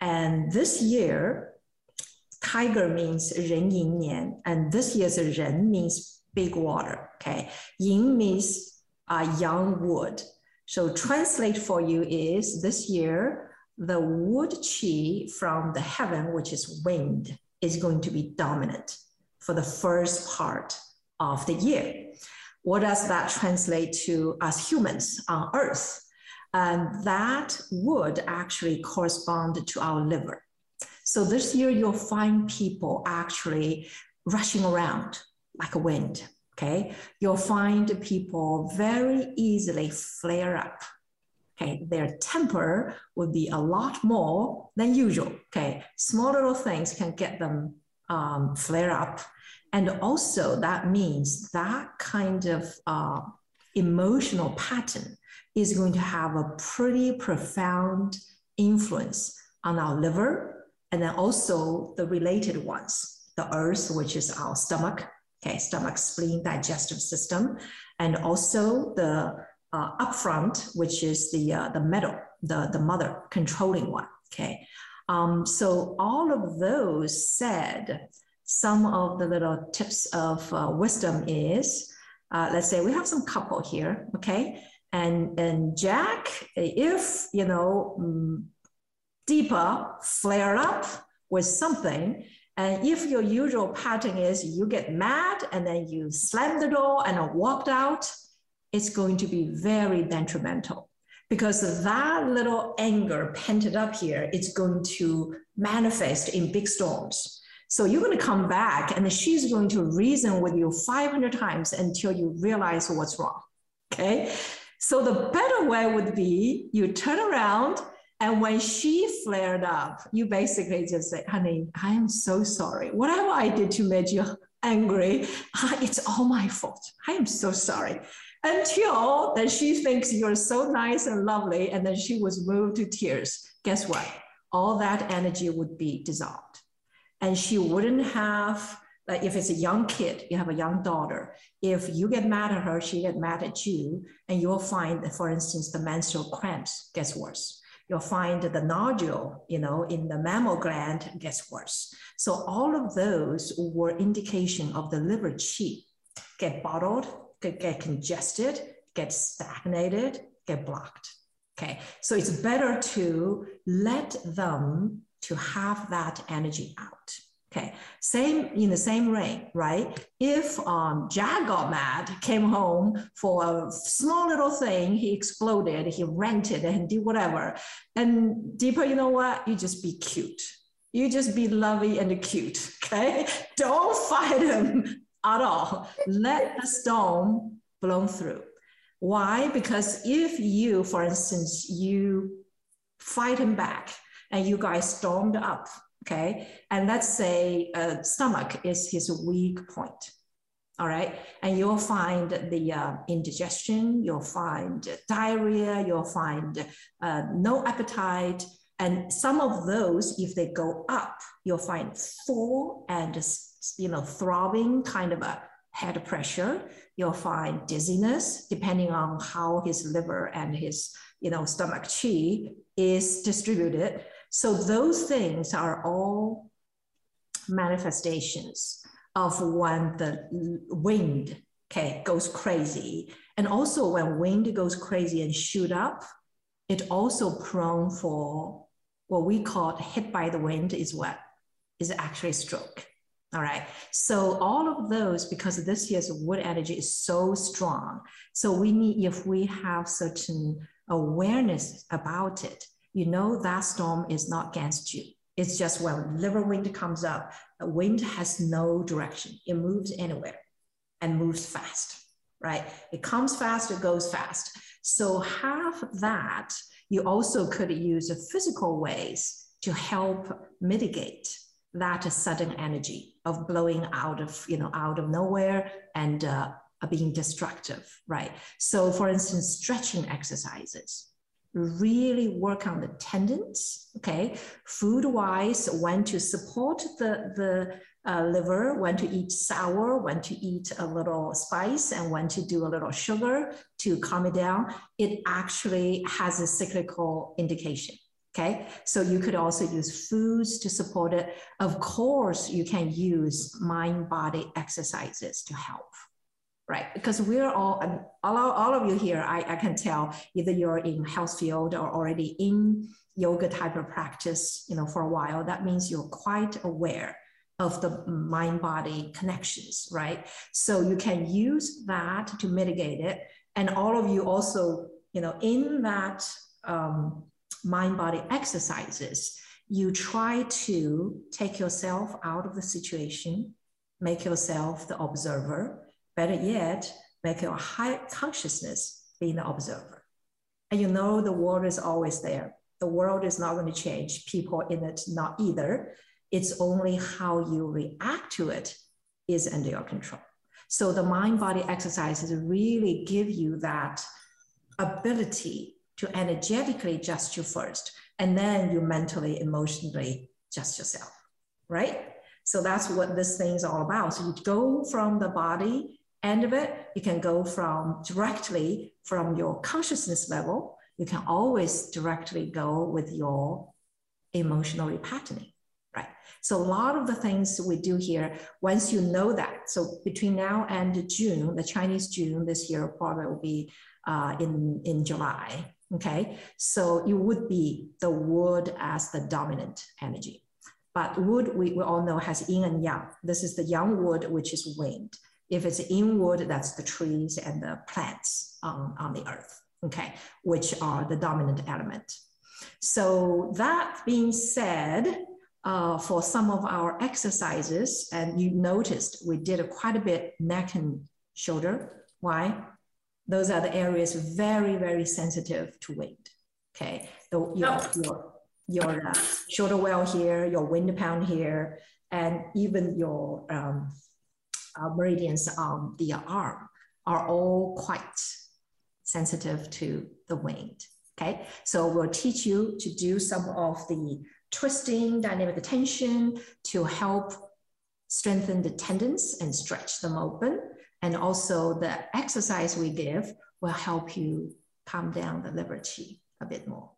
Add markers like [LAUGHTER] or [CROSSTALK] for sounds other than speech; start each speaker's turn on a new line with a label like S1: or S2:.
S1: And this year, tiger means 壬寅年, and this year's Ren means big water. Okay. Yin means uh, young wood. So translate for you is this year, the wood chi from the heaven, which is wind, is going to be dominant for the first part of the year. What does that translate to as humans on earth? And that would actually correspond to our liver. So this year, you'll find people actually rushing around like a wind. Okay. You'll find people very easily flare up. Okay. Their temper would be a lot more than usual. Okay. Small little things can get them um, flare up. And also, that means that kind of uh, emotional pattern is going to have a pretty profound influence on our liver and then also the related ones the earth which is our stomach okay stomach spleen digestive system and also the uh, upfront which is the uh, the metal the the mother controlling one okay? Um, so all of those said some of the little tips of uh, wisdom is uh, let's say we have some couple here okay and, and Jack, if, you know, mm, deeper flare up with something, and if your usual pattern is you get mad and then you slam the door and are walked out, it's going to be very detrimental because that little anger pent up here is going to manifest in big storms. So you're going to come back and she's going to reason with you 500 times until you realize what's wrong. Okay. So the better way would be you turn around and when she flared up, you basically just say, honey, I am so sorry. Whatever I did to make you angry, ah, it's all my fault. I am so sorry. Until then she thinks you're so nice and lovely, and then she was moved to tears. Guess what? All that energy would be dissolved. And she wouldn't have like if it's a young kid, you have a young daughter, if you get mad at her, she get mad at you, and you'll find that, for instance, the menstrual cramps gets worse. You'll find the nodule, you know, in the mammary gland gets worse. So all of those were indication of the liver chi get bottled, get congested, get stagnated, get blocked. Okay, so it's better to let them to have that energy out. Okay, same in the same way, right? If um, Jack got mad, came home for a small little thing, he exploded, he ranted and did whatever. And deeper, you know what? You just be cute. You just be lovey and cute. [LAUGHS] Okay, don't fight him at all. Let the storm blow through. Why? Because if you, for instance, you fight him back and you guys stormed up Okay. And let's say uh, stomach is his weak point. All right. And you'll find the uh, indigestion, you'll find diarrhea, you'll find uh, no appetite. And some of those, if they go up, you'll find full and, you know, throbbing kind of a head pressure. You'll find dizziness, depending on how his liver and his, you know, stomach chi is distributed. So those things are all manifestations of when the wind okay, goes crazy. And also when wind goes crazy and shoot up, it also prone for what we call hit by the wind is what? Is actually stroke. All right. So all of those, because this year's wood energy is so strong. So we need, if we have certain awareness about it, you know that storm is not against you. It's just when liver wind comes up, the wind has no direction. It moves anywhere and moves fast, right? It comes fast, it goes fast. So have that. You also could use physical ways to help mitigate that sudden energy of blowing out of, you know, out of nowhere and uh, being destructive, right? So for instance, stretching exercises, really work on the tendons, okay? Food wise, when to support the, the uh, liver, when to eat sour, when to eat a little spice, and when to do a little sugar to calm it down. It actually has a cyclical indication. Okay, so you could also use foods to support it. Of course, you can use mind body exercises to help, right? Because we're all, all, all of you here, I, I can tell either you're in health field or already in yoga type of practice, you know, for a while. That means you're quite aware of the mind body connections, right? So you can use that to mitigate it. And all of you also, you know, in that um, mind body exercises, you try to take yourself out of the situation, make yourself the observer. Better yet, make your high consciousness being the observer. And you know the world is always there. The world is not going to change. People in it not either. It's only how you react to it is under your control. So the mind body exercises really give you that ability to energetically adjust you first, and then you mentally, emotionally adjust yourself, right? So that's what this thing is all about. So you go from the body end of it, you can go from directly from your consciousness level. You can always directly go with your emotional repatterning, right? So a lot of the things we do here, once you know that, so between now and June, the Chinese June this year probably will be uh, in, in July, Okay, so it would be the wood as the dominant energy. But wood, we, we all know, has yin and yang. This is the yang wood, which is wind. If it's yin wood, that's the trees and the plants on, on the earth, okay, which are the dominant element. So that being said, uh, for some of our exercises, and you noticed we did a quite a bit neck and shoulder. Why? those are the areas very, very sensitive to wind. Okay, the, your, oh. your, your uh, shoulder well here, your wind pond here, and even your um, uh, meridians on the arm are all quite sensitive to the wind. Okay, so we'll teach you to do some of the twisting, dynamic tension to help strengthen the tendons and stretch them open. And also the exercise we give will help you calm down the liver a bit more.